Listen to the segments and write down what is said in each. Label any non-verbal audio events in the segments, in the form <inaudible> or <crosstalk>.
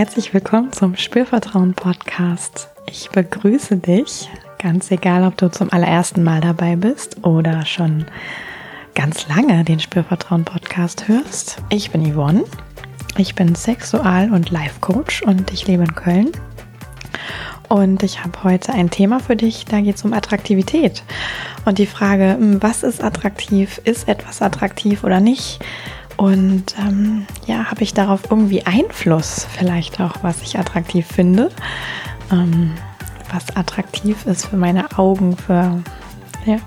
herzlich willkommen zum Spürvertrauen Podcast. Ich begrüße dich, ganz egal, ob du zum allerersten Mal dabei bist oder schon ganz lange den Spürvertrauen Podcast hörst. Ich bin Yvonne. Ich bin Sexual- und Life-Coach und ich lebe in Köln. Und ich habe heute ein Thema für dich, da geht es um Attraktivität. Und die Frage, hm, was ist attraktiv? Ist etwas attraktiv oder nicht? Und ähm, ja, habe ich darauf irgendwie Einfluss, vielleicht auch, was ich attraktiv finde, ähm, was attraktiv ist für meine Augen, für, ja,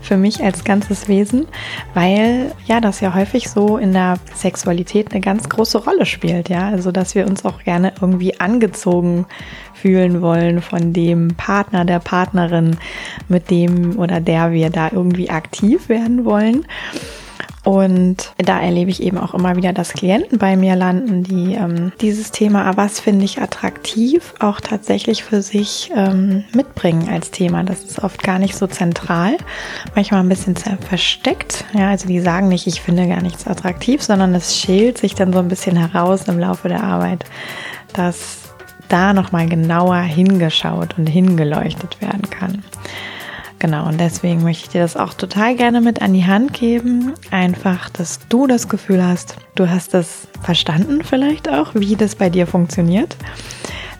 für mich als ganzes Wesen, weil ja das ja häufig so in der Sexualität eine ganz große Rolle spielt, ja, also dass wir uns auch gerne irgendwie angezogen fühlen wollen von dem Partner, der Partnerin, mit dem oder der wir da irgendwie aktiv werden wollen. Und da erlebe ich eben auch immer wieder, dass Klienten bei mir landen, die ähm, dieses Thema, ah, was finde ich attraktiv, auch tatsächlich für sich ähm, mitbringen als Thema. Das ist oft gar nicht so zentral, manchmal ein bisschen versteckt. Ja, also die sagen nicht, ich finde gar nichts attraktiv, sondern es schält sich dann so ein bisschen heraus im Laufe der Arbeit, dass da nochmal genauer hingeschaut und hingeleuchtet werden kann. Genau, und deswegen möchte ich dir das auch total gerne mit an die Hand geben. Einfach, dass du das Gefühl hast, du hast das verstanden vielleicht auch, wie das bei dir funktioniert.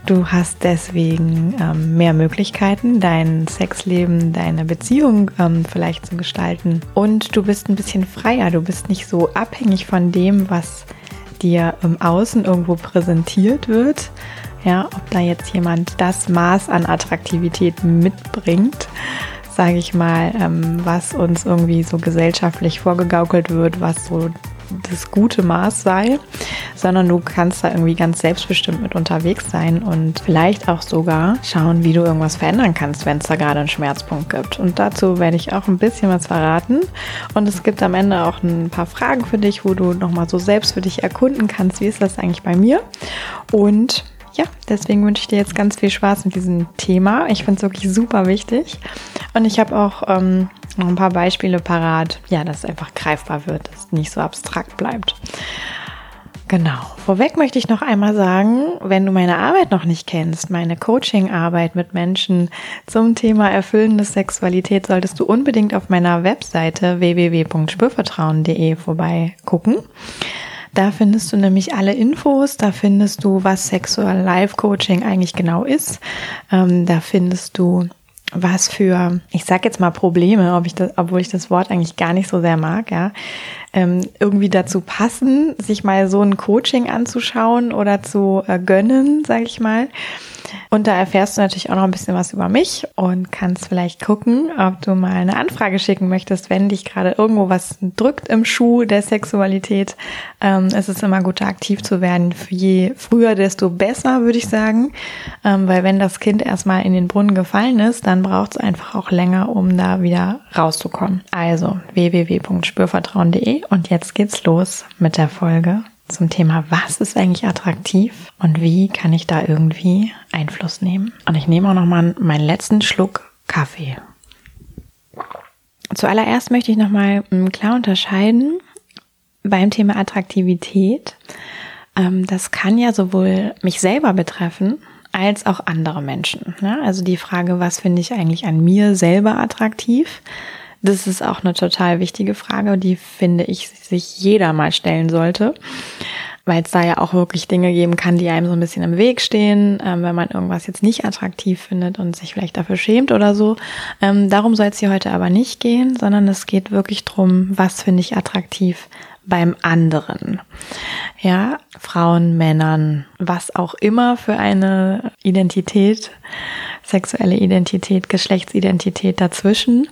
Du hast deswegen ähm, mehr Möglichkeiten, dein Sexleben, deine Beziehung ähm, vielleicht zu gestalten. Und du bist ein bisschen freier. Du bist nicht so abhängig von dem, was dir im Außen irgendwo präsentiert wird. Ja, ob da jetzt jemand das Maß an Attraktivität mitbringt sage ich mal, ähm, was uns irgendwie so gesellschaftlich vorgegaukelt wird, was so das gute Maß sei, sondern du kannst da irgendwie ganz selbstbestimmt mit unterwegs sein und vielleicht auch sogar schauen, wie du irgendwas verändern kannst, wenn es da gerade einen Schmerzpunkt gibt. Und dazu werde ich auch ein bisschen was verraten. Und es gibt am Ende auch ein paar Fragen für dich, wo du nochmal so selbst für dich erkunden kannst, wie ist das eigentlich bei mir? Und ja, deswegen wünsche ich dir jetzt ganz viel Spaß mit diesem Thema. Ich finde es wirklich super wichtig. Und ich habe auch ähm, noch ein paar Beispiele parat, ja, dass es einfach greifbar wird, dass es nicht so abstrakt bleibt. Genau. Vorweg möchte ich noch einmal sagen, wenn du meine Arbeit noch nicht kennst, meine Coaching-Arbeit mit Menschen zum Thema erfüllende Sexualität, solltest du unbedingt auf meiner Webseite www.spürvertrauen.de vorbeigucken. Da findest du nämlich alle Infos, da findest du, was Sexual Life Coaching eigentlich genau ist. Ähm, da findest du was für, ich sag jetzt mal Probleme, ob ich das, obwohl ich das Wort eigentlich gar nicht so sehr mag, ja, ähm, irgendwie dazu passen, sich mal so ein Coaching anzuschauen oder zu äh, gönnen, sage ich mal. Und da erfährst du natürlich auch noch ein bisschen was über mich und kannst vielleicht gucken, ob du mal eine Anfrage schicken möchtest, wenn dich gerade irgendwo was drückt im Schuh der Sexualität. Ähm, es ist immer gut, aktiv zu werden. Je früher, desto besser, würde ich sagen. Ähm, weil wenn das Kind erstmal in den Brunnen gefallen ist, dann braucht es einfach auch länger, um da wieder rauszukommen. Also www.spürvertrauen.de und jetzt geht's los mit der Folge zum Thema, was ist eigentlich attraktiv und wie kann ich da irgendwie Einfluss nehmen. Und ich nehme auch noch mal meinen letzten Schluck Kaffee. Zuallererst möchte ich noch mal hm, klar unterscheiden beim Thema Attraktivität. Ähm, das kann ja sowohl mich selber betreffen als auch andere Menschen. Ne? Also die Frage, was finde ich eigentlich an mir selber attraktiv? Das ist auch eine total wichtige Frage, die finde ich sich jeder mal stellen sollte, weil es da ja auch wirklich Dinge geben kann, die einem so ein bisschen im Weg stehen, ähm, wenn man irgendwas jetzt nicht attraktiv findet und sich vielleicht dafür schämt oder so. Ähm, darum soll es hier heute aber nicht gehen, sondern es geht wirklich drum, was finde ich attraktiv beim anderen. Ja, Frauen, Männern, was auch immer für eine Identität, sexuelle Identität, Geschlechtsidentität dazwischen.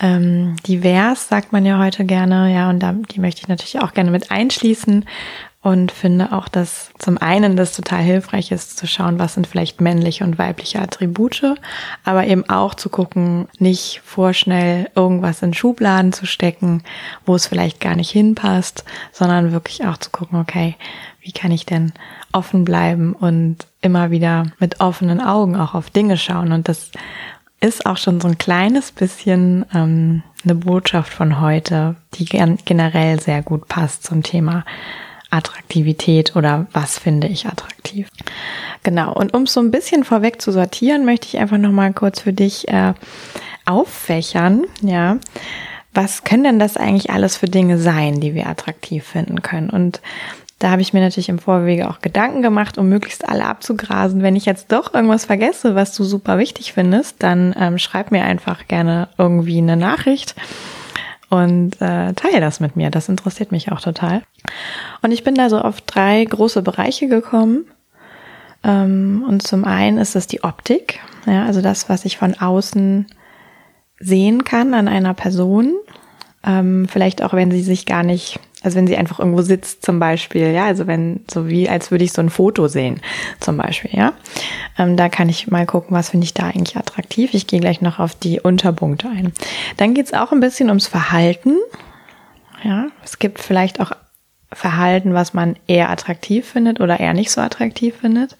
Ähm, divers sagt man ja heute gerne, ja, und da, die möchte ich natürlich auch gerne mit einschließen und finde auch, dass zum einen das total hilfreich ist, zu schauen, was sind vielleicht männliche und weibliche Attribute, aber eben auch zu gucken, nicht vorschnell irgendwas in Schubladen zu stecken, wo es vielleicht gar nicht hinpasst, sondern wirklich auch zu gucken, okay, wie kann ich denn offen bleiben und immer wieder mit offenen Augen auch auf Dinge schauen. Und das ist auch schon so ein kleines bisschen ähm, eine Botschaft von heute, die generell sehr gut passt zum Thema Attraktivität oder was finde ich attraktiv. Genau, und um es so ein bisschen vorweg zu sortieren, möchte ich einfach nochmal kurz für dich äh, auffächern, ja. Was können denn das eigentlich alles für Dinge sein, die wir attraktiv finden können? Und da habe ich mir natürlich im Vorwege auch Gedanken gemacht, um möglichst alle abzugrasen. Wenn ich jetzt doch irgendwas vergesse, was du super wichtig findest, dann ähm, schreib mir einfach gerne irgendwie eine Nachricht und äh, teile das mit mir. Das interessiert mich auch total. Und ich bin da so auf drei große Bereiche gekommen. Ähm, und zum einen ist es die Optik, ja, also das, was ich von außen sehen kann an einer Person. Ähm, vielleicht auch, wenn sie sich gar nicht also wenn sie einfach irgendwo sitzt zum Beispiel, ja, also wenn, so wie als würde ich so ein Foto sehen zum Beispiel, ja. Ähm, da kann ich mal gucken, was finde ich da eigentlich attraktiv. Ich gehe gleich noch auf die Unterpunkte ein. Dann geht es auch ein bisschen ums Verhalten. Ja, es gibt vielleicht auch Verhalten, was man eher attraktiv findet oder eher nicht so attraktiv findet.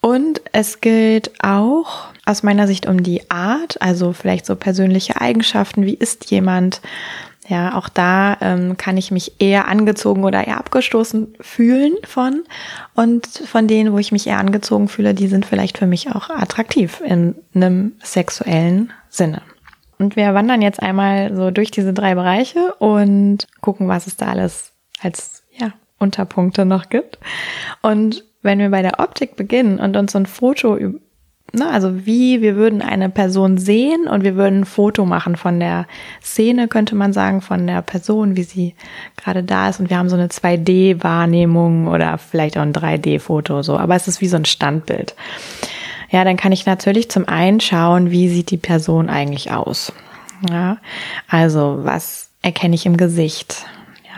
Und es geht auch aus meiner Sicht um die Art, also vielleicht so persönliche Eigenschaften. Wie ist jemand? Ja, auch da ähm, kann ich mich eher angezogen oder eher abgestoßen fühlen von. Und von denen, wo ich mich eher angezogen fühle, die sind vielleicht für mich auch attraktiv in einem sexuellen Sinne. Und wir wandern jetzt einmal so durch diese drei Bereiche und gucken, was es da alles als ja, Unterpunkte noch gibt. Und wenn wir bei der Optik beginnen und uns so ein Foto Ne, also wie wir würden eine Person sehen und wir würden ein Foto machen von der Szene, könnte man sagen, von der Person, wie sie gerade da ist. Und wir haben so eine 2D-Wahrnehmung oder vielleicht auch ein 3D-Foto so, aber es ist wie so ein Standbild. Ja, dann kann ich natürlich zum einen schauen, wie sieht die Person eigentlich aus. Ja, also was erkenne ich im Gesicht?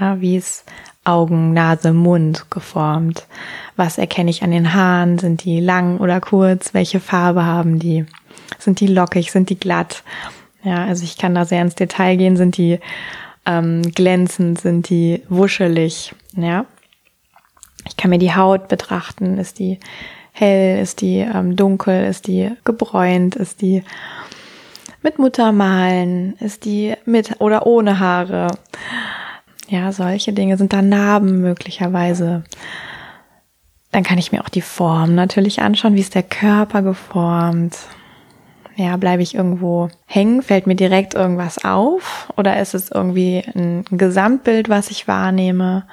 Ja, wie ist Augen, Nase, Mund geformt? Was erkenne ich an den Haaren? Sind die lang oder kurz? Welche Farbe haben die? Sind die lockig? Sind die glatt? Ja, also ich kann da sehr ins Detail gehen. Sind die ähm, glänzend? Sind die wuschelig? Ja. Ich kann mir die Haut betrachten. Ist die hell? Ist die ähm, dunkel? Ist die gebräunt? Ist die mit Muttermalen? Ist die mit oder ohne Haare? Ja, solche Dinge sind da Narben möglicherweise. Dann kann ich mir auch die Form natürlich anschauen. Wie ist der Körper geformt? Ja, bleibe ich irgendwo hängen? Fällt mir direkt irgendwas auf? Oder ist es irgendwie ein Gesamtbild, was ich wahrnehme,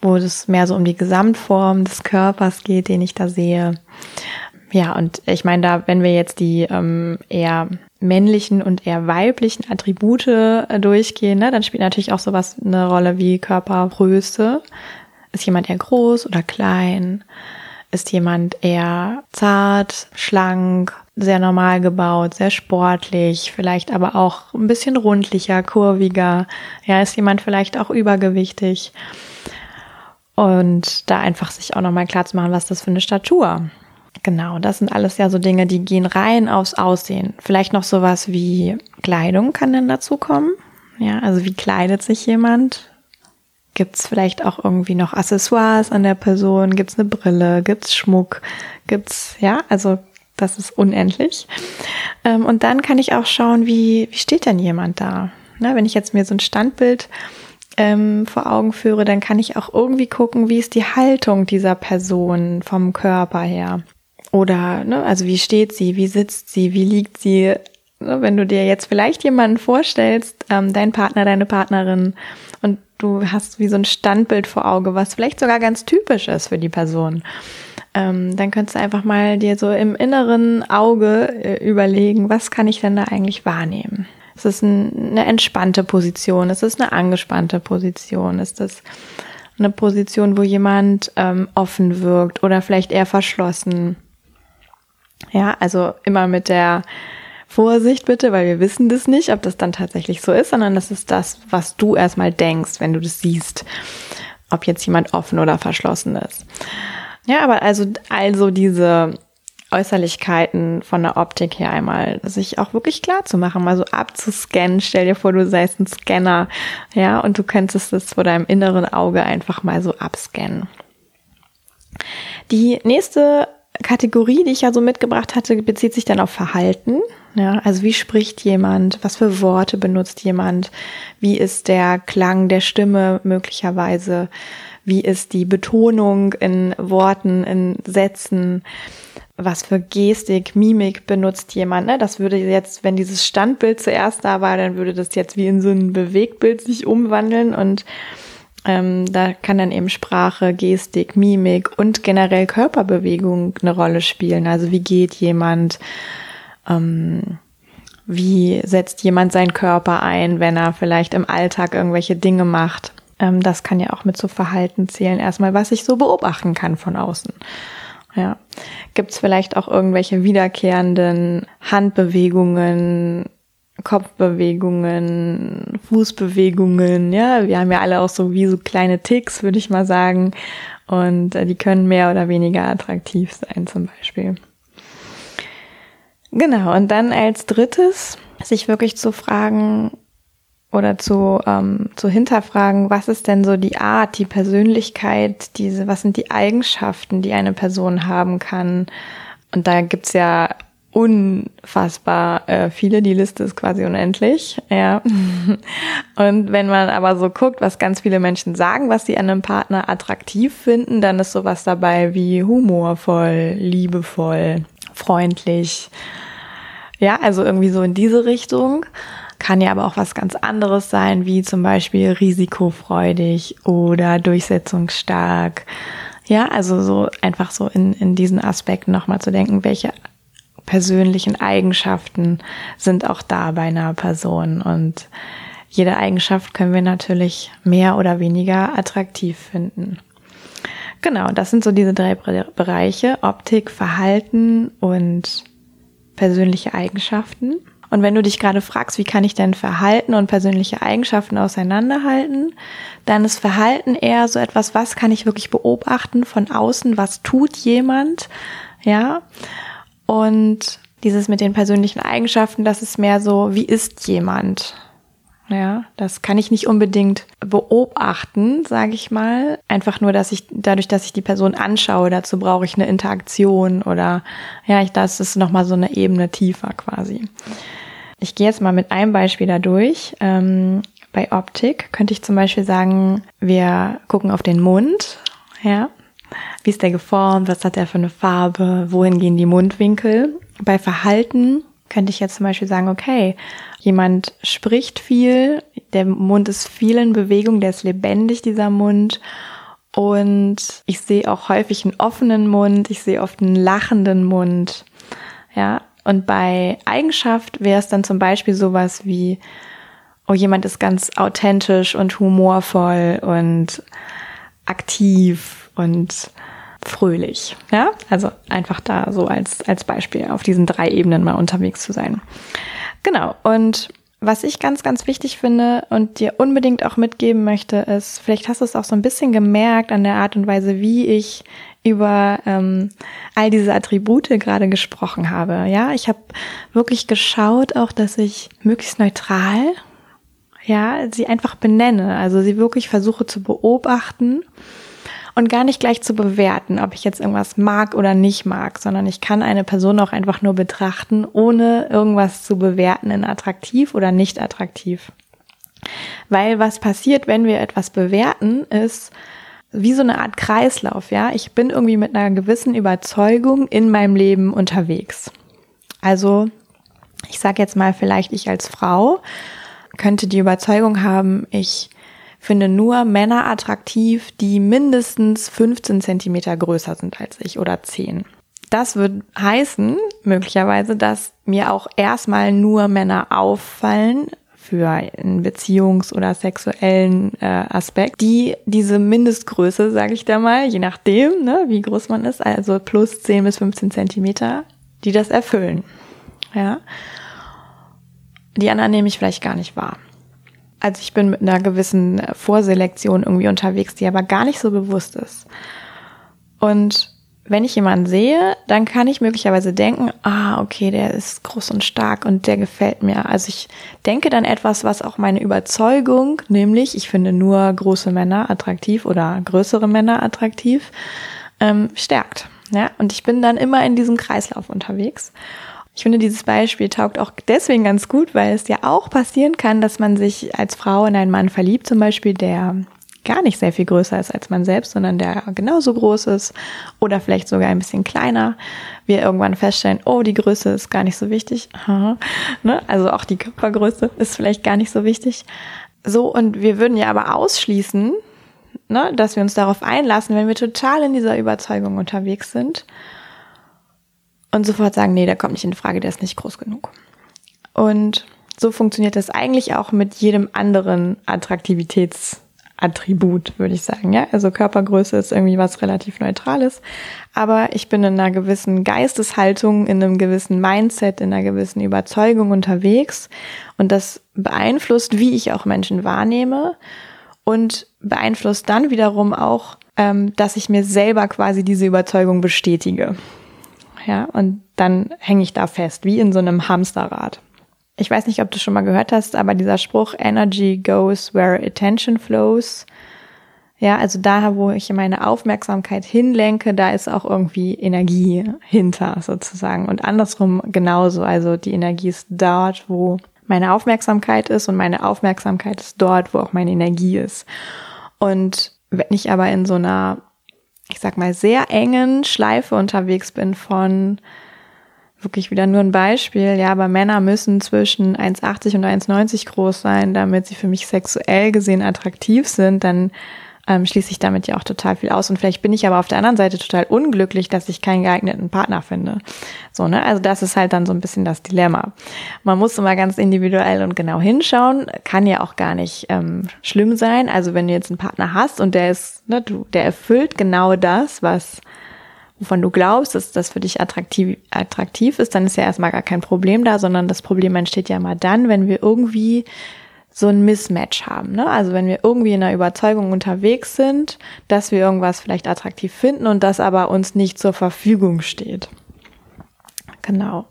wo es mehr so um die Gesamtform des Körpers geht, den ich da sehe? Ja, und ich meine, da, wenn wir jetzt die ähm, eher männlichen und eher weiblichen Attribute äh, durchgehen, ne, dann spielt natürlich auch sowas eine Rolle wie Körpergröße. Ist jemand eher groß oder klein? Ist jemand eher zart, schlank, sehr normal gebaut, sehr sportlich, vielleicht aber auch ein bisschen rundlicher, kurviger? Ja, ist jemand vielleicht auch übergewichtig? Und da einfach sich auch nochmal klar zu machen, was das für eine Statur. Genau, das sind alles ja so Dinge, die gehen rein aufs Aussehen. Vielleicht noch sowas wie Kleidung kann dann dazu kommen. Ja, also wie kleidet sich jemand? Gibt es vielleicht auch irgendwie noch Accessoires an der Person? Gibt es eine Brille? Gibt es Schmuck? Gibt es, ja, also das ist unendlich. Ähm, und dann kann ich auch schauen, wie, wie steht denn jemand da? Ne, wenn ich jetzt mir so ein Standbild ähm, vor Augen führe, dann kann ich auch irgendwie gucken, wie ist die Haltung dieser Person vom Körper her. Oder, ne, also wie steht sie, wie sitzt sie, wie liegt sie? Ne, wenn du dir jetzt vielleicht jemanden vorstellst, ähm, dein Partner, deine Partnerin, und du hast wie so ein Standbild vor Auge, was vielleicht sogar ganz typisch ist für die Person. Ähm, dann könntest du einfach mal dir so im inneren Auge äh, überlegen, was kann ich denn da eigentlich wahrnehmen? Ist es ein, eine entspannte Position? Ist es eine angespannte Position? Ist es eine Position, wo jemand ähm, offen wirkt oder vielleicht eher verschlossen? Ja, also immer mit der Vorsicht bitte, weil wir wissen das nicht, ob das dann tatsächlich so ist, sondern das ist das, was du erstmal denkst, wenn du das siehst, ob jetzt jemand offen oder verschlossen ist. Ja, aber also, also diese Äußerlichkeiten von der Optik her einmal, sich auch wirklich klar zu machen, mal so abzuscannen. Stell dir vor, du seist ein Scanner, ja, und du könntest es vor deinem inneren Auge einfach mal so abscannen. Die nächste Kategorie, die ich ja so mitgebracht hatte, bezieht sich dann auf Verhalten. Ja, also wie spricht jemand? Was für Worte benutzt jemand? Wie ist der Klang der Stimme möglicherweise? Wie ist die Betonung in Worten, in Sätzen? Was für Gestik, Mimik benutzt jemand? Ne? Das würde jetzt, wenn dieses Standbild zuerst da war, dann würde das jetzt wie in so ein Bewegtbild sich umwandeln und ähm, da kann dann eben Sprache, Gestik, Mimik und generell Körperbewegung eine Rolle spielen. Also wie geht jemand? Ähm, wie setzt jemand seinen Körper ein, wenn er vielleicht im Alltag irgendwelche Dinge macht? Ähm, das kann ja auch mit so Verhalten zählen. Erstmal, was ich so beobachten kann von außen. Ja. Gibt es vielleicht auch irgendwelche wiederkehrenden Handbewegungen, Kopfbewegungen, Fußbewegungen, ja, wir haben ja alle auch so wie so kleine Ticks, würde ich mal sagen. Und äh, die können mehr oder weniger attraktiv sein, zum Beispiel. Genau, und dann als drittes, sich wirklich zu fragen oder zu, ähm, zu hinterfragen, was ist denn so die Art, die Persönlichkeit, diese, was sind die Eigenschaften, die eine Person haben kann. Und da gibt's ja unfassbar äh, viele, die Liste ist quasi unendlich, ja. <laughs> Und wenn man aber so guckt, was ganz viele Menschen sagen, was sie an einem Partner attraktiv finden, dann ist sowas dabei wie humorvoll, liebevoll, freundlich. Ja, also irgendwie so in diese Richtung. Kann ja aber auch was ganz anderes sein, wie zum Beispiel risikofreudig oder durchsetzungsstark. Ja, also so einfach so in, in diesen Aspekten nochmal zu denken, welche persönlichen Eigenschaften sind auch da bei einer Person. Und jede Eigenschaft können wir natürlich mehr oder weniger attraktiv finden. Genau, das sind so diese drei Bereiche, Optik, Verhalten und persönliche Eigenschaften. Und wenn du dich gerade fragst, wie kann ich denn Verhalten und persönliche Eigenschaften auseinanderhalten, dann ist Verhalten eher so etwas, was kann ich wirklich beobachten von außen, was tut jemand, ja? Und dieses mit den persönlichen Eigenschaften, das ist mehr so, wie ist jemand? Ja, das kann ich nicht unbedingt beobachten, sage ich mal. Einfach nur, dass ich dadurch, dass ich die Person anschaue, dazu brauche ich eine Interaktion oder ja, ich, das ist noch mal so eine Ebene tiefer quasi. Ich gehe jetzt mal mit einem Beispiel da durch. Ähm, bei Optik könnte ich zum Beispiel sagen, wir gucken auf den Mund, ja, wie ist der geformt, was hat er für eine Farbe, wohin gehen die Mundwinkel. Bei Verhalten könnte ich jetzt zum Beispiel sagen, okay, jemand spricht viel, der Mund ist viel in Bewegung, der ist lebendig, dieser Mund. Und ich sehe auch häufig einen offenen Mund, ich sehe oft einen lachenden Mund. Ja, und bei Eigenschaft wäre es dann zum Beispiel sowas wie, oh, jemand ist ganz authentisch und humorvoll und aktiv und fröhlich. Ja, also einfach da so als, als Beispiel auf diesen drei Ebenen mal unterwegs zu sein. Genau. Und was ich ganz, ganz wichtig finde und dir unbedingt auch mitgeben möchte, ist, vielleicht hast du es auch so ein bisschen gemerkt an der Art und Weise, wie ich über ähm, all diese Attribute gerade gesprochen habe. Ja, ich habe wirklich geschaut, auch dass ich möglichst neutral, ja, sie einfach benenne, also sie wirklich versuche zu beobachten und gar nicht gleich zu bewerten, ob ich jetzt irgendwas mag oder nicht mag, sondern ich kann eine Person auch einfach nur betrachten, ohne irgendwas zu bewerten in attraktiv oder nicht attraktiv. Weil was passiert, wenn wir etwas bewerten, ist wie so eine Art Kreislauf, ja. Ich bin irgendwie mit einer gewissen Überzeugung in meinem Leben unterwegs. Also, ich sage jetzt mal, vielleicht ich als Frau könnte die Überzeugung haben, ich finde nur Männer attraktiv, die mindestens 15 Zentimeter größer sind als ich oder 10. Das wird heißen, möglicherweise, dass mir auch erstmal nur Männer auffallen für einen Beziehungs- oder sexuellen äh, Aspekt, die diese Mindestgröße, sage ich da mal, je nachdem, ne, wie groß man ist, also plus 10 bis 15 Zentimeter, die das erfüllen. Ja. Die anderen nehme ich vielleicht gar nicht wahr. Also ich bin mit einer gewissen Vorselektion irgendwie unterwegs, die aber gar nicht so bewusst ist. Und wenn ich jemanden sehe, dann kann ich möglicherweise denken, ah, okay, der ist groß und stark und der gefällt mir. Also ich denke dann etwas, was auch meine Überzeugung, nämlich ich finde nur große Männer attraktiv oder größere Männer attraktiv, ähm, stärkt. Ja, und ich bin dann immer in diesem Kreislauf unterwegs. Ich finde, dieses Beispiel taugt auch deswegen ganz gut, weil es ja auch passieren kann, dass man sich als Frau in einen Mann verliebt, zum Beispiel, der gar nicht sehr viel größer ist als man selbst, sondern der genauso groß ist oder vielleicht sogar ein bisschen kleiner. Wir irgendwann feststellen, oh, die Größe ist gar nicht so wichtig. <laughs> ne? Also auch die Körpergröße ist vielleicht gar nicht so wichtig. So, und wir würden ja aber ausschließen, ne, dass wir uns darauf einlassen, wenn wir total in dieser Überzeugung unterwegs sind und sofort sagen, nee, der kommt nicht in Frage, der ist nicht groß genug. Und so funktioniert das eigentlich auch mit jedem anderen Attraktivitätsattribut, würde ich sagen. Ja, also Körpergröße ist irgendwie was relativ Neutrales. Aber ich bin in einer gewissen Geisteshaltung, in einem gewissen Mindset, in einer gewissen Überzeugung unterwegs. Und das beeinflusst, wie ich auch Menschen wahrnehme und beeinflusst dann wiederum auch, ähm, dass ich mir selber quasi diese Überzeugung bestätige ja, und dann hänge ich da fest, wie in so einem Hamsterrad. Ich weiß nicht, ob du schon mal gehört hast, aber dieser Spruch Energy goes where attention flows. Ja, also da, wo ich meine Aufmerksamkeit hinlenke, da ist auch irgendwie Energie hinter sozusagen. Und andersrum genauso. Also die Energie ist dort, wo meine Aufmerksamkeit ist und meine Aufmerksamkeit ist dort, wo auch meine Energie ist. Und wenn ich aber in so einer ich sag mal, sehr engen Schleife unterwegs bin von wirklich wieder nur ein Beispiel, ja, aber Männer müssen zwischen 1,80 und 1,90 groß sein, damit sie für mich sexuell gesehen attraktiv sind, dann ähm, schließe ich damit ja auch total viel aus. Und vielleicht bin ich aber auf der anderen Seite total unglücklich, dass ich keinen geeigneten Partner finde. So, ne? Also das ist halt dann so ein bisschen das Dilemma. Man muss immer ganz individuell und genau hinschauen. Kann ja auch gar nicht ähm, schlimm sein. Also wenn du jetzt einen Partner hast und der ist, ne, du, der erfüllt genau das, was wovon du glaubst, dass das für dich attraktiv, attraktiv ist, dann ist ja erstmal gar kein Problem da, sondern das Problem entsteht ja mal dann, wenn wir irgendwie so ein Mismatch haben. Ne? Also wenn wir irgendwie in der Überzeugung unterwegs sind, dass wir irgendwas vielleicht attraktiv finden und das aber uns nicht zur Verfügung steht. Genau.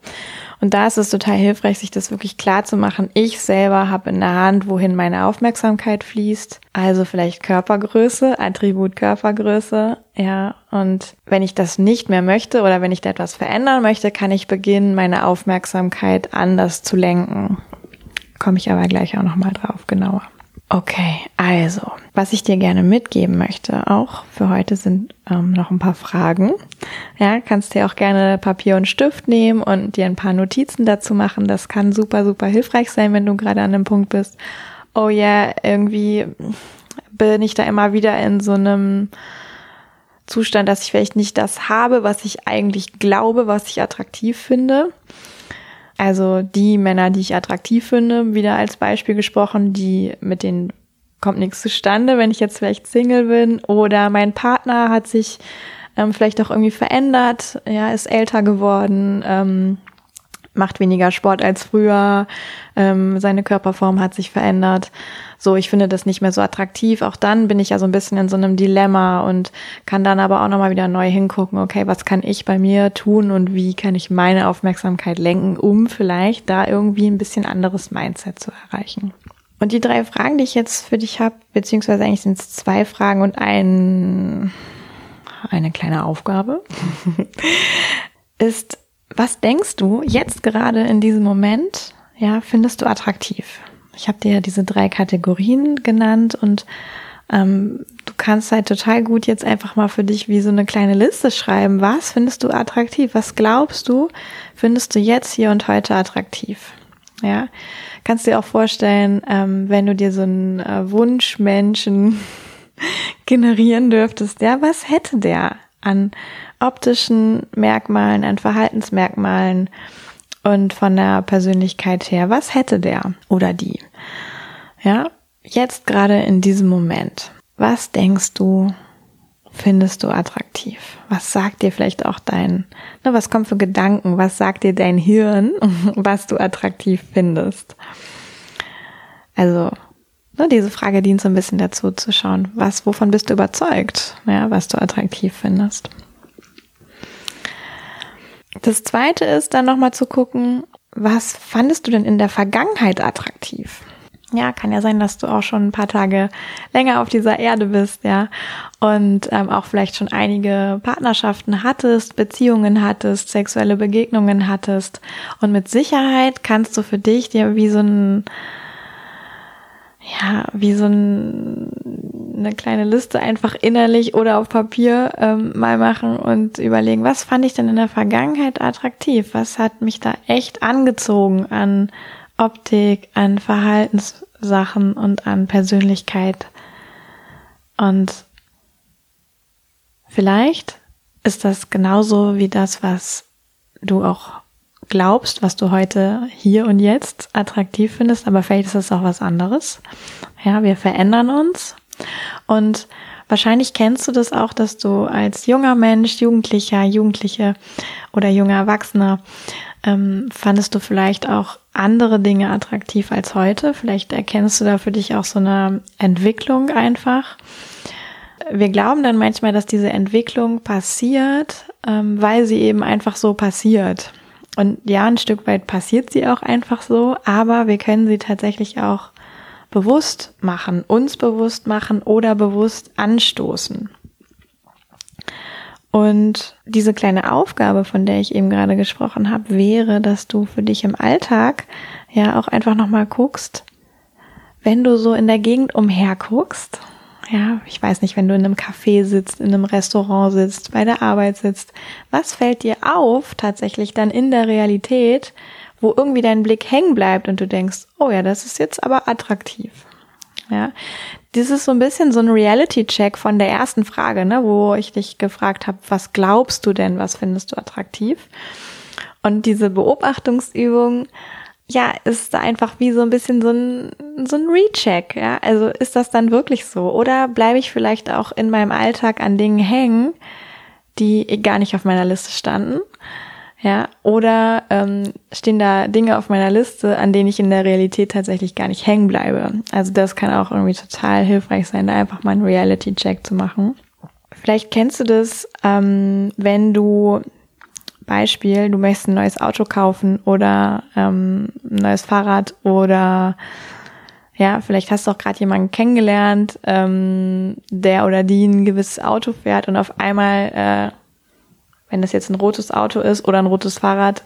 Und da ist es total hilfreich, sich das wirklich klar zu machen. Ich selber habe in der Hand, wohin meine Aufmerksamkeit fließt. Also vielleicht Körpergröße, Attribut Körpergröße. Ja. Und wenn ich das nicht mehr möchte oder wenn ich da etwas verändern möchte, kann ich beginnen, meine Aufmerksamkeit anders zu lenken komme ich aber gleich auch nochmal drauf genauer. Okay, also, was ich dir gerne mitgeben möchte, auch für heute sind ähm, noch ein paar Fragen. Ja, kannst dir auch gerne Papier und Stift nehmen und dir ein paar Notizen dazu machen. Das kann super, super hilfreich sein, wenn du gerade an einem Punkt bist. Oh ja, yeah, irgendwie bin ich da immer wieder in so einem Zustand, dass ich vielleicht nicht das habe, was ich eigentlich glaube, was ich attraktiv finde. Also die Männer, die ich attraktiv finde, wieder als Beispiel gesprochen, die mit denen kommt nichts zustande, wenn ich jetzt vielleicht Single bin. Oder mein Partner hat sich ähm, vielleicht auch irgendwie verändert, ja, ist älter geworden, ähm, macht weniger Sport als früher, ähm, seine Körperform hat sich verändert. So, ich finde das nicht mehr so attraktiv. Auch dann bin ich ja so ein bisschen in so einem Dilemma und kann dann aber auch nochmal wieder neu hingucken, okay, was kann ich bei mir tun und wie kann ich meine Aufmerksamkeit lenken, um vielleicht da irgendwie ein bisschen anderes Mindset zu erreichen. Und die drei Fragen, die ich jetzt für dich habe, beziehungsweise eigentlich sind es zwei Fragen und ein, eine kleine Aufgabe, <laughs> ist, was denkst du jetzt gerade in diesem Moment, ja, findest du attraktiv? Ich habe dir ja diese drei Kategorien genannt und ähm, du kannst halt total gut jetzt einfach mal für dich wie so eine kleine Liste schreiben. Was findest du attraktiv? Was glaubst du, findest du jetzt hier und heute attraktiv? Ja, kannst dir auch vorstellen, ähm, wenn du dir so einen äh, Wunschmenschen <laughs> generieren dürftest, ja, was hätte der an optischen Merkmalen, an Verhaltensmerkmalen und von der Persönlichkeit her, was hätte der oder die? Ja, jetzt gerade in diesem Moment, was denkst du, findest du attraktiv? Was sagt dir vielleicht auch dein, ne, was kommt für Gedanken? Was sagt dir dein Hirn, <laughs> was du attraktiv findest? Also, ne, diese Frage dient so ein bisschen dazu zu schauen, was, wovon bist du überzeugt, ja, was du attraktiv findest. Das zweite ist dann nochmal zu gucken, was fandest du denn in der Vergangenheit attraktiv? Ja, kann ja sein, dass du auch schon ein paar Tage länger auf dieser Erde bist, ja. Und ähm, auch vielleicht schon einige Partnerschaften hattest, Beziehungen hattest, sexuelle Begegnungen hattest. Und mit Sicherheit kannst du für dich dir wie so ein, ja, wie so ein, eine kleine Liste einfach innerlich oder auf Papier ähm, mal machen und überlegen, was fand ich denn in der Vergangenheit attraktiv? Was hat mich da echt angezogen an Optik, an Verhaltenssachen und an Persönlichkeit. Und vielleicht ist das genauso wie das, was du auch glaubst, was du heute hier und jetzt attraktiv findest, aber vielleicht ist es auch was anderes. Ja, wir verändern uns und wahrscheinlich kennst du das auch, dass du als junger Mensch, Jugendlicher, Jugendliche oder junger Erwachsener ähm, fandest du vielleicht auch andere Dinge attraktiv als heute? Vielleicht erkennst du da für dich auch so eine Entwicklung einfach. Wir glauben dann manchmal, dass diese Entwicklung passiert, ähm, weil sie eben einfach so passiert. Und ja, ein Stück weit passiert sie auch einfach so, aber wir können sie tatsächlich auch bewusst machen, uns bewusst machen oder bewusst anstoßen. Und diese kleine Aufgabe, von der ich eben gerade gesprochen habe, wäre, dass du für dich im Alltag ja auch einfach nochmal guckst, wenn du so in der Gegend umher guckst, ja, ich weiß nicht, wenn du in einem Café sitzt, in einem Restaurant sitzt, bei der Arbeit sitzt, was fällt dir auf tatsächlich dann in der Realität, wo irgendwie dein Blick hängen bleibt und du denkst, oh ja, das ist jetzt aber attraktiv. Ja, das ist so ein bisschen so ein Reality-Check von der ersten Frage, ne, wo ich dich gefragt habe, was glaubst du denn, was findest du attraktiv? Und diese Beobachtungsübung, ja, ist da einfach wie so ein bisschen so ein, so ein Recheck, ja. Also ist das dann wirklich so? Oder bleibe ich vielleicht auch in meinem Alltag an Dingen hängen, die gar nicht auf meiner Liste standen? Ja, oder ähm, stehen da Dinge auf meiner Liste, an denen ich in der Realität tatsächlich gar nicht hängen bleibe. Also das kann auch irgendwie total hilfreich sein, da einfach mal einen Reality-Check zu machen. Vielleicht kennst du das, ähm, wenn du Beispiel, du möchtest ein neues Auto kaufen oder ähm, ein neues Fahrrad oder ja, vielleicht hast du auch gerade jemanden kennengelernt, ähm, der oder die ein gewisses Auto fährt und auf einmal äh, wenn das jetzt ein rotes Auto ist oder ein rotes Fahrrad,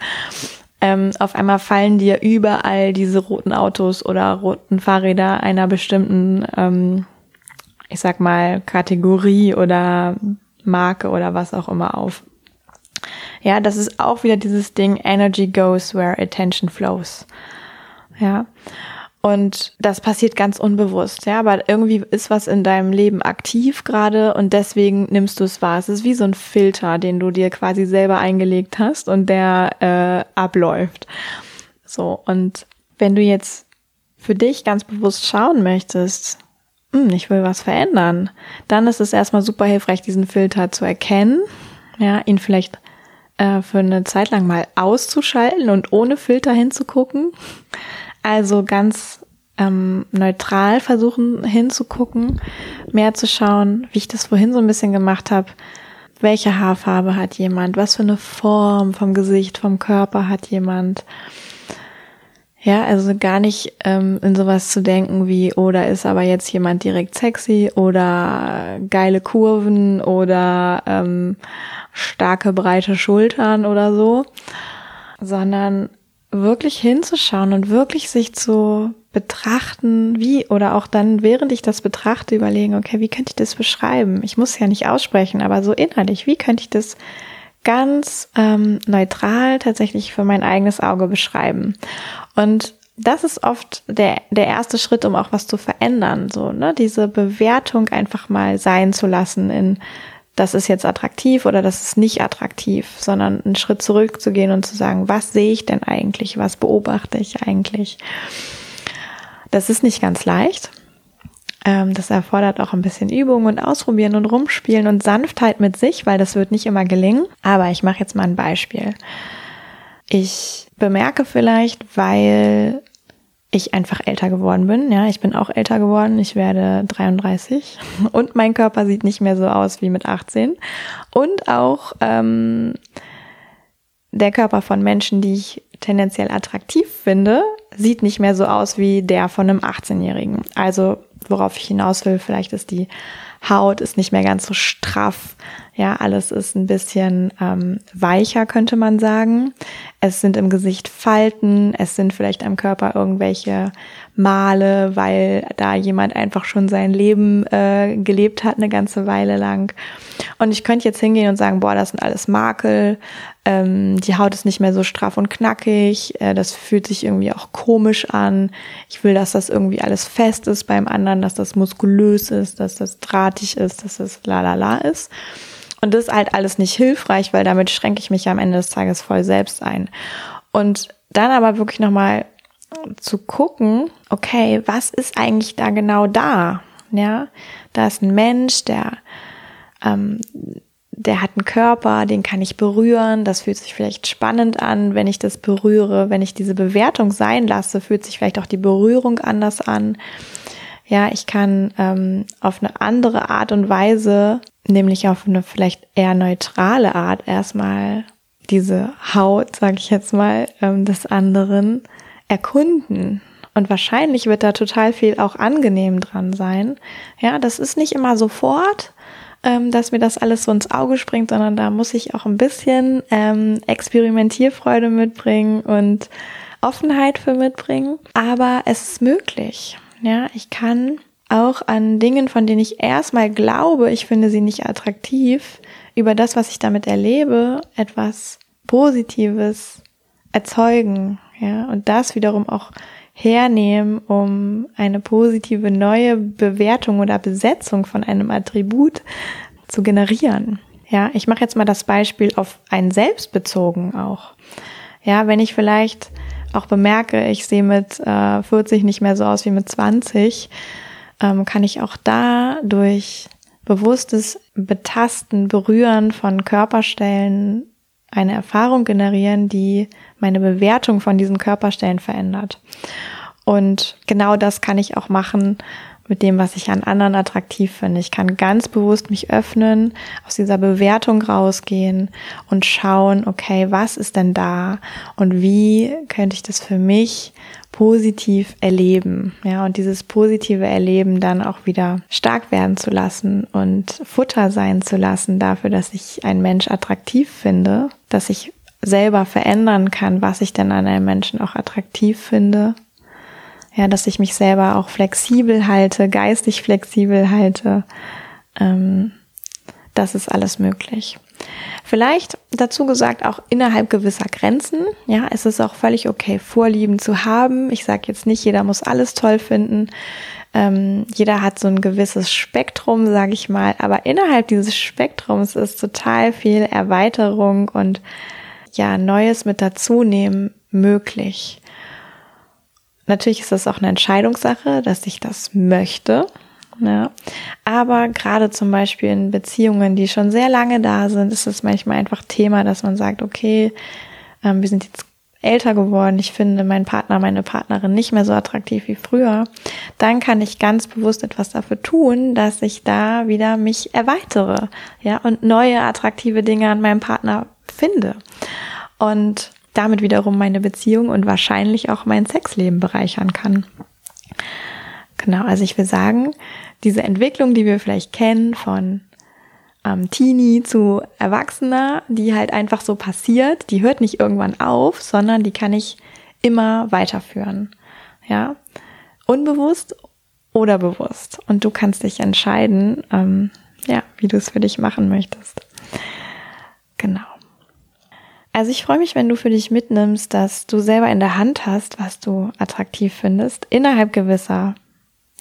ähm, auf einmal fallen dir überall diese roten Autos oder roten Fahrräder einer bestimmten, ähm, ich sag mal, Kategorie oder Marke oder was auch immer auf. Ja, das ist auch wieder dieses Ding, Energy goes where attention flows. Ja. Und das passiert ganz unbewusst, ja, aber irgendwie ist was in deinem Leben aktiv gerade und deswegen nimmst du es wahr. Es ist wie so ein Filter, den du dir quasi selber eingelegt hast und der äh, abläuft. So, und wenn du jetzt für dich ganz bewusst schauen möchtest, hm, ich will was verändern, dann ist es erstmal super hilfreich, diesen Filter zu erkennen, ja, ihn vielleicht äh, für eine Zeit lang mal auszuschalten und ohne Filter hinzugucken also ganz ähm, neutral versuchen hinzugucken, mehr zu schauen, wie ich das vorhin so ein bisschen gemacht habe. Welche Haarfarbe hat jemand? Was für eine Form vom Gesicht, vom Körper hat jemand? Ja, also gar nicht ähm, in sowas zu denken wie, oh, ist aber jetzt jemand direkt sexy oder geile Kurven oder ähm, starke breite Schultern oder so, sondern wirklich hinzuschauen und wirklich sich zu betrachten, wie oder auch dann, während ich das betrachte, überlegen, okay, wie könnte ich das beschreiben? Ich muss ja nicht aussprechen, aber so innerlich, wie könnte ich das ganz ähm, neutral tatsächlich für mein eigenes Auge beschreiben? Und das ist oft der, der erste Schritt, um auch was zu verändern, so, ne, diese Bewertung einfach mal sein zu lassen in das ist jetzt attraktiv oder das ist nicht attraktiv, sondern einen Schritt zurückzugehen und zu sagen, was sehe ich denn eigentlich, was beobachte ich eigentlich. Das ist nicht ganz leicht. Ähm, das erfordert auch ein bisschen Übung und Ausprobieren und Rumspielen und Sanftheit mit sich, weil das wird nicht immer gelingen. Aber ich mache jetzt mal ein Beispiel. Ich bemerke vielleicht, weil ich einfach älter geworden bin. Ja, ich bin auch älter geworden. Ich werde 33 <laughs> und mein Körper sieht nicht mehr so aus wie mit 18. Und auch ähm, der Körper von Menschen, die ich tendenziell attraktiv finde, sieht nicht mehr so aus wie der von einem 18-Jährigen. Also worauf ich hinaus will, vielleicht ist die Haut ist nicht mehr ganz so straff. Ja, alles ist ein bisschen ähm, weicher, könnte man sagen. Es sind im Gesicht Falten, es sind vielleicht am Körper irgendwelche Male, weil da jemand einfach schon sein Leben äh, gelebt hat eine ganze Weile lang. Und ich könnte jetzt hingehen und sagen, boah, das sind alles Makel, ähm, die Haut ist nicht mehr so straff und knackig, äh, das fühlt sich irgendwie auch komisch an. Ich will, dass das irgendwie alles fest ist beim anderen, dass das muskulös ist, dass das drahtig ist, dass das la la la ist. Und das ist halt alles nicht hilfreich, weil damit schränke ich mich am Ende des Tages voll selbst ein. Und dann aber wirklich nochmal zu gucken, okay, was ist eigentlich da genau da? Ja, da ist ein Mensch, der, ähm, der hat einen Körper, den kann ich berühren. Das fühlt sich vielleicht spannend an, wenn ich das berühre. Wenn ich diese Bewertung sein lasse, fühlt sich vielleicht auch die Berührung anders an. Ja, ich kann ähm, auf eine andere Art und Weise, nämlich auf eine vielleicht eher neutrale Art erstmal diese Haut, sage ich jetzt mal, ähm, des anderen erkunden. Und wahrscheinlich wird da total viel auch angenehm dran sein. Ja, das ist nicht immer sofort, ähm, dass mir das alles so ins Auge springt, sondern da muss ich auch ein bisschen ähm, Experimentierfreude mitbringen und Offenheit für mitbringen. Aber es ist möglich. Ja, ich kann auch an Dingen, von denen ich erstmal glaube, ich finde sie nicht attraktiv, über das, was ich damit erlebe, etwas Positives erzeugen, ja, und das wiederum auch hernehmen, um eine positive neue Bewertung oder Besetzung von einem Attribut zu generieren. Ja, ich mache jetzt mal das Beispiel auf ein Selbst bezogen auch. Ja, wenn ich vielleicht auch bemerke, ich sehe mit äh, 40 nicht mehr so aus wie mit 20, ähm, kann ich auch da durch bewusstes Betasten, Berühren von Körperstellen eine Erfahrung generieren, die meine Bewertung von diesen Körperstellen verändert. Und genau das kann ich auch machen mit dem, was ich an anderen attraktiv finde. Ich kann ganz bewusst mich öffnen, aus dieser Bewertung rausgehen und schauen, okay, was ist denn da und wie könnte ich das für mich positiv erleben, ja, und dieses positive Erleben dann auch wieder stark werden zu lassen und Futter sein zu lassen dafür, dass ich einen Mensch attraktiv finde, dass ich selber verändern kann, was ich denn an einem Menschen auch attraktiv finde. Ja, dass ich mich selber auch flexibel halte, geistig flexibel halte. Ähm, das ist alles möglich. Vielleicht dazu gesagt auch innerhalb gewisser Grenzen. Ja, es ist auch völlig okay, Vorlieben zu haben. Ich sage jetzt nicht, jeder muss alles toll finden. Ähm, jeder hat so ein gewisses Spektrum, sage ich mal. Aber innerhalb dieses Spektrums ist total viel Erweiterung und ja, Neues mit dazu nehmen möglich. Natürlich ist das auch eine Entscheidungssache, dass ich das möchte. Ja. Aber gerade zum Beispiel in Beziehungen, die schon sehr lange da sind, ist es manchmal einfach Thema, dass man sagt, okay, ähm, wir sind jetzt älter geworden, ich finde meinen Partner, meine Partnerin nicht mehr so attraktiv wie früher, dann kann ich ganz bewusst etwas dafür tun, dass ich da wieder mich erweitere, ja, und neue attraktive Dinge an meinem Partner finde. Und damit wiederum meine Beziehung und wahrscheinlich auch mein Sexleben bereichern kann. Genau, also ich will sagen, diese Entwicklung, die wir vielleicht kennen von ähm, Teenie zu Erwachsener, die halt einfach so passiert, die hört nicht irgendwann auf, sondern die kann ich immer weiterführen. Ja, unbewusst oder bewusst. Und du kannst dich entscheiden, ähm, ja, wie du es für dich machen möchtest. Genau. Also ich freue mich, wenn du für dich mitnimmst, dass du selber in der Hand hast, was du attraktiv findest, innerhalb gewisser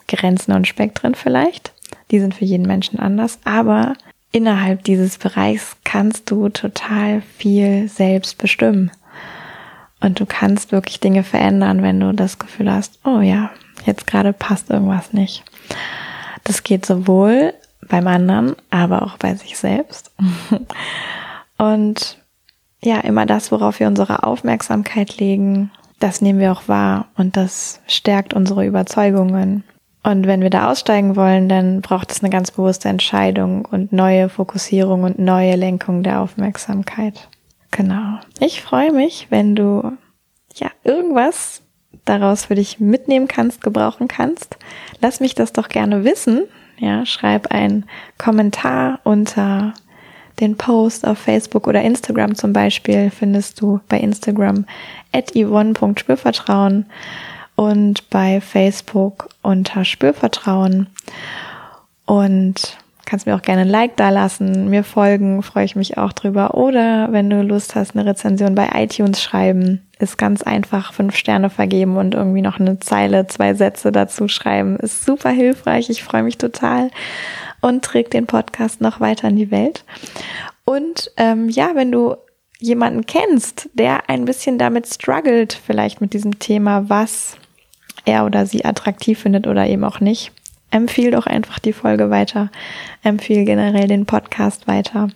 Grenzen und Spektren vielleicht. Die sind für jeden Menschen anders, aber innerhalb dieses Bereichs kannst du total viel selbst bestimmen. Und du kannst wirklich Dinge verändern, wenn du das Gefühl hast, oh ja, jetzt gerade passt irgendwas nicht. Das geht sowohl beim anderen, aber auch bei sich selbst. <laughs> Und ja, immer das, worauf wir unsere Aufmerksamkeit legen, das nehmen wir auch wahr und das stärkt unsere Überzeugungen. Und wenn wir da aussteigen wollen, dann braucht es eine ganz bewusste Entscheidung und neue Fokussierung und neue Lenkung der Aufmerksamkeit. Genau. Ich freue mich, wenn du ja irgendwas daraus für dich mitnehmen kannst, gebrauchen kannst, lass mich das doch gerne wissen. Ja, schreib einen Kommentar unter den Post auf Facebook oder Instagram zum Beispiel findest du bei Instagram at yvonne.spürvertrauen und bei Facebook unter Spürvertrauen. Und kannst mir auch gerne ein Like da lassen, mir folgen, freue ich mich auch drüber. Oder wenn du Lust hast, eine Rezension bei iTunes schreiben, ist ganz einfach fünf Sterne vergeben und irgendwie noch eine Zeile, zwei Sätze dazu schreiben. Ist super hilfreich. Ich freue mich total und trägt den Podcast noch weiter in die Welt. Und ähm, ja, wenn du jemanden kennst, der ein bisschen damit struggelt, vielleicht mit diesem Thema, was er oder sie attraktiv findet oder eben auch nicht, empfiehl doch einfach die Folge weiter, empfiehl generell den Podcast weiter.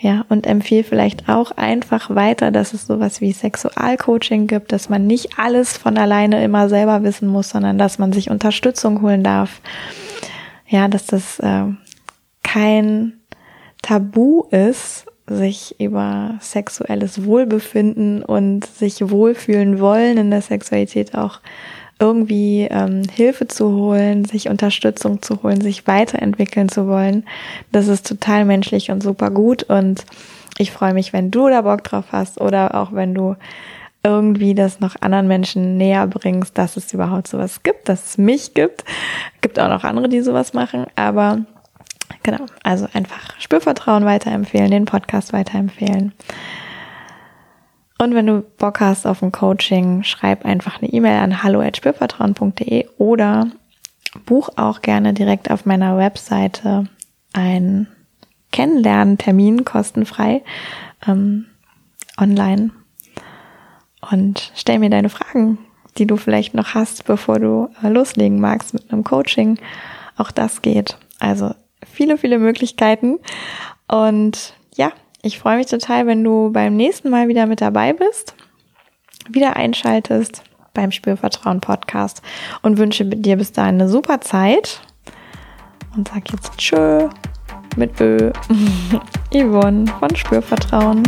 Ja, und empfiehl vielleicht auch einfach weiter, dass es sowas wie Sexualcoaching gibt, dass man nicht alles von alleine immer selber wissen muss, sondern dass man sich Unterstützung holen darf. Ja, dass das äh, kein Tabu ist, sich über sexuelles Wohlbefinden und sich wohlfühlen wollen in der Sexualität auch irgendwie ähm, Hilfe zu holen, sich Unterstützung zu holen, sich weiterentwickeln zu wollen. Das ist total menschlich und super gut. Und ich freue mich, wenn du da Bock drauf hast oder auch wenn du irgendwie das noch anderen Menschen näher bringst, dass es überhaupt sowas gibt, dass es mich gibt. Gibt auch noch andere, die sowas machen, aber genau, also einfach Spürvertrauen weiterempfehlen, den Podcast weiterempfehlen. Und wenn du Bock hast auf ein Coaching, schreib einfach eine E-Mail an hallo@spürvertrauen.de oder buch auch gerne direkt auf meiner Webseite einen Kennenlernen-Termin kostenfrei ähm, online und stell mir deine Fragen, die du vielleicht noch hast, bevor du äh, loslegen magst mit einem Coaching. Auch das geht. Also viele, viele Möglichkeiten. Und ja, ich freue mich total, wenn du beim nächsten Mal wieder mit dabei bist, wieder einschaltest beim Spürvertrauen Podcast und wünsche dir bis dahin eine super Zeit und sag jetzt Tschö mit Ö. <laughs> Yvonne von Spürvertrauen.